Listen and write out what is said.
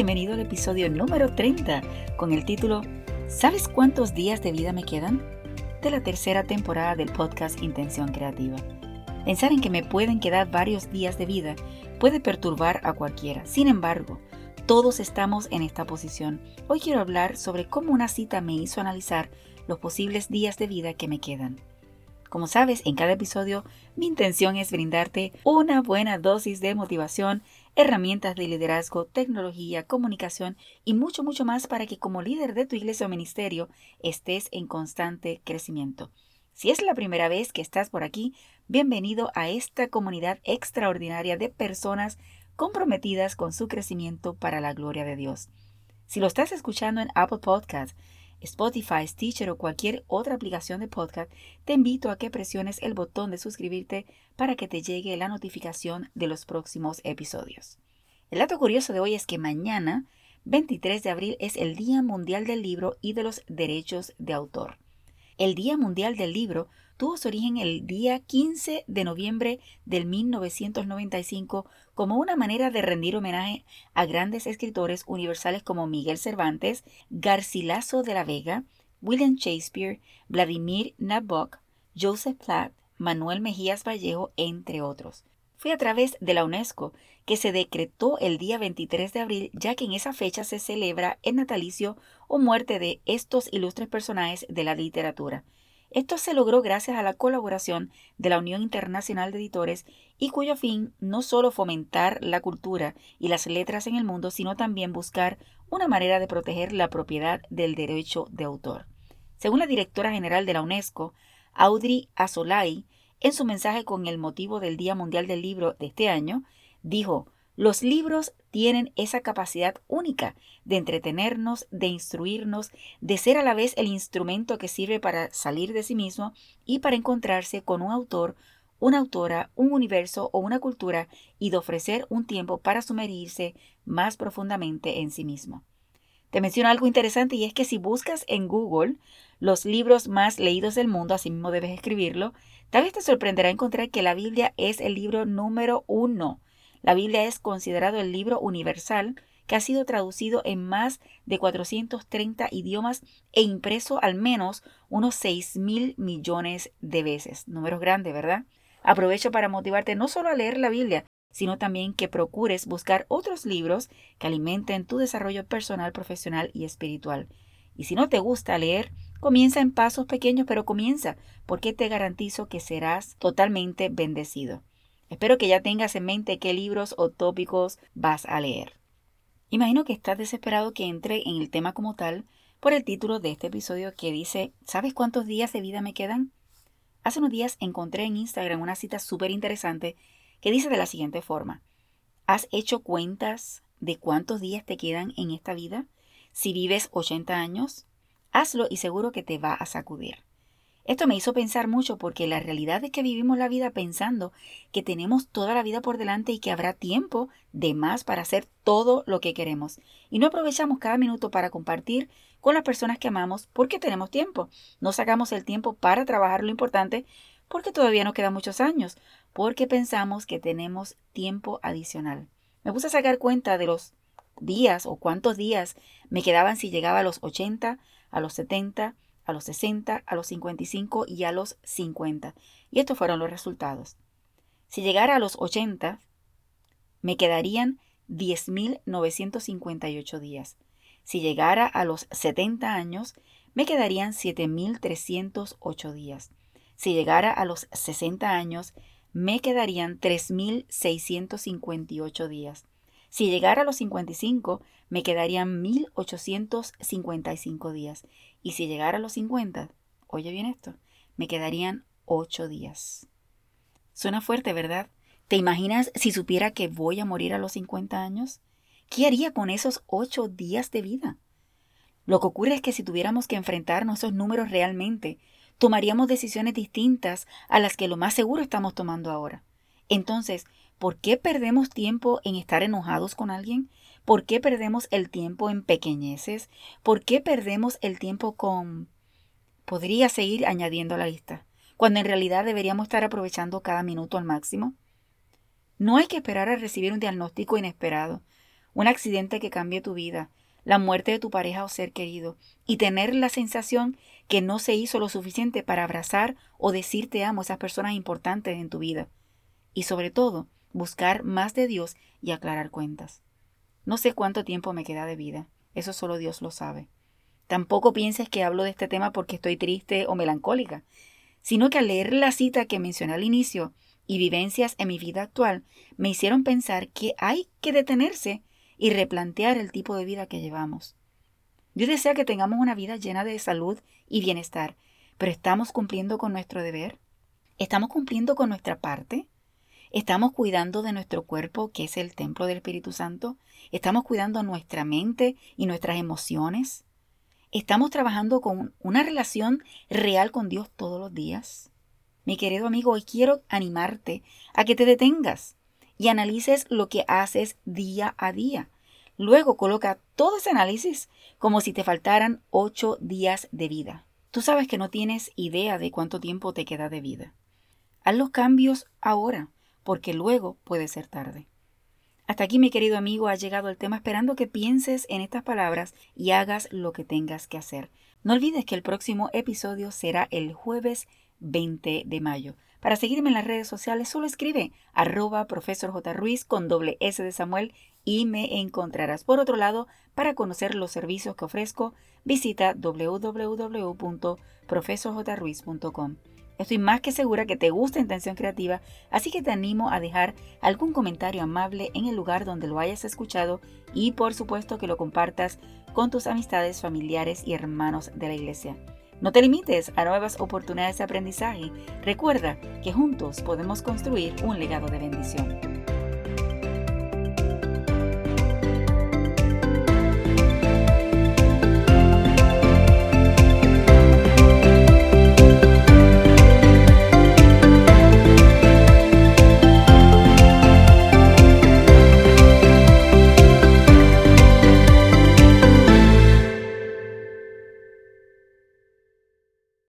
Bienvenido al episodio número 30 con el título ¿Sabes cuántos días de vida me quedan? De la tercera temporada del podcast Intención Creativa. Pensar en que me pueden quedar varios días de vida puede perturbar a cualquiera. Sin embargo, todos estamos en esta posición. Hoy quiero hablar sobre cómo una cita me hizo analizar los posibles días de vida que me quedan. Como sabes, en cada episodio mi intención es brindarte una buena dosis de motivación herramientas de liderazgo, tecnología, comunicación y mucho, mucho más para que como líder de tu iglesia o ministerio estés en constante crecimiento. Si es la primera vez que estás por aquí, bienvenido a esta comunidad extraordinaria de personas comprometidas con su crecimiento para la gloria de Dios. Si lo estás escuchando en Apple Podcast, Spotify, Stitcher o cualquier otra aplicación de podcast, te invito a que presiones el botón de suscribirte para que te llegue la notificación de los próximos episodios. El dato curioso de hoy es que mañana, 23 de abril, es el Día Mundial del Libro y de los Derechos de Autor. El Día Mundial del Libro tuvo su origen el día 15 de noviembre del 1995 como una manera de rendir homenaje a grandes escritores universales como Miguel Cervantes, Garcilaso de la Vega, William Shakespeare, Vladimir Nabokov, Joseph Platt, Manuel Mejías Vallejo, entre otros. Fue a través de la UNESCO que se decretó el día 23 de abril, ya que en esa fecha se celebra el natalicio o muerte de estos ilustres personajes de la literatura. Esto se logró gracias a la colaboración de la Unión Internacional de Editores y cuyo fin no solo fomentar la cultura y las letras en el mundo, sino también buscar una manera de proteger la propiedad del derecho de autor. Según la directora general de la UNESCO, Audrey Asolay, en su mensaje con el motivo del Día Mundial del Libro de este año, dijo, los libros tienen esa capacidad única de entretenernos, de instruirnos, de ser a la vez el instrumento que sirve para salir de sí mismo y para encontrarse con un autor, una autora, un universo o una cultura y de ofrecer un tiempo para sumergirse más profundamente en sí mismo. Te menciono algo interesante y es que si buscas en Google los libros más leídos del mundo, así mismo debes escribirlo, tal vez te sorprenderá encontrar que la Biblia es el libro número uno la Biblia es considerado el libro universal que ha sido traducido en más de 430 idiomas e impreso al menos unos 6 mil millones de veces. Números grandes, ¿verdad? Aprovecho para motivarte no solo a leer la Biblia, sino también que procures buscar otros libros que alimenten tu desarrollo personal, profesional y espiritual. Y si no te gusta leer, comienza en pasos pequeños, pero comienza, porque te garantizo que serás totalmente bendecido. Espero que ya tengas en mente qué libros o tópicos vas a leer. Imagino que estás desesperado que entre en el tema como tal por el título de este episodio que dice ¿Sabes cuántos días de vida me quedan? Hace unos días encontré en Instagram una cita súper interesante que dice de la siguiente forma. ¿Has hecho cuentas de cuántos días te quedan en esta vida? Si vives 80 años, hazlo y seguro que te va a sacudir. Esto me hizo pensar mucho porque la realidad es que vivimos la vida pensando que tenemos toda la vida por delante y que habrá tiempo de más para hacer todo lo que queremos. Y no aprovechamos cada minuto para compartir con las personas que amamos porque tenemos tiempo. No sacamos el tiempo para trabajar lo importante porque todavía nos quedan muchos años, porque pensamos que tenemos tiempo adicional. Me puse a sacar cuenta de los días o cuántos días me quedaban si llegaba a los 80, a los 70, a los 60, a los 55 y a los 50. Y estos fueron los resultados. Si llegara a los 80, me quedarían 10.958 días. Si llegara a los 70 años, me quedarían 7.308 días. Si llegara a los 60 años, me quedarían 3.658 días. Si llegara a los 55, me quedarían 1855 días. Y si llegara a los 50, oye bien esto, me quedarían 8 días. Suena fuerte, ¿verdad? ¿Te imaginas si supiera que voy a morir a los 50 años? ¿Qué haría con esos 8 días de vida? Lo que ocurre es que si tuviéramos que enfrentarnos esos números realmente, tomaríamos decisiones distintas a las que lo más seguro estamos tomando ahora. Entonces, ¿por qué perdemos tiempo en estar enojados con alguien? ¿Por qué perdemos el tiempo en pequeñeces? ¿Por qué perdemos el tiempo con... Podría seguir añadiendo a la lista, cuando en realidad deberíamos estar aprovechando cada minuto al máximo. No hay que esperar a recibir un diagnóstico inesperado, un accidente que cambie tu vida, la muerte de tu pareja o ser querido, y tener la sensación que no se hizo lo suficiente para abrazar o decir te amo a esas personas importantes en tu vida. Y sobre todo, buscar más de Dios y aclarar cuentas. No sé cuánto tiempo me queda de vida, eso solo Dios lo sabe. Tampoco pienses que hablo de este tema porque estoy triste o melancólica, sino que al leer la cita que mencioné al inicio y vivencias en mi vida actual me hicieron pensar que hay que detenerse y replantear el tipo de vida que llevamos. Dios desea que tengamos una vida llena de salud y bienestar, pero ¿estamos cumpliendo con nuestro deber? ¿Estamos cumpliendo con nuestra parte? ¿Estamos cuidando de nuestro cuerpo, que es el templo del Espíritu Santo? ¿Estamos cuidando nuestra mente y nuestras emociones? ¿Estamos trabajando con una relación real con Dios todos los días? Mi querido amigo, hoy quiero animarte a que te detengas y analices lo que haces día a día. Luego coloca todo ese análisis como si te faltaran ocho días de vida. Tú sabes que no tienes idea de cuánto tiempo te queda de vida. Haz los cambios ahora, porque luego puede ser tarde. Hasta aquí, mi querido amigo, ha llegado el tema esperando que pienses en estas palabras y hagas lo que tengas que hacer. No olvides que el próximo episodio será el jueves 20 de mayo. Para seguirme en las redes sociales solo escribe arroba profesor con doble S de Samuel y me encontrarás. Por otro lado, para conocer los servicios que ofrezco, visita www.profesorjruiz.com. Estoy más que segura que te gusta Intención Creativa, así que te animo a dejar algún comentario amable en el lugar donde lo hayas escuchado y por supuesto que lo compartas con tus amistades, familiares y hermanos de la iglesia. No te limites a nuevas oportunidades de aprendizaje. Recuerda que juntos podemos construir un legado de bendición.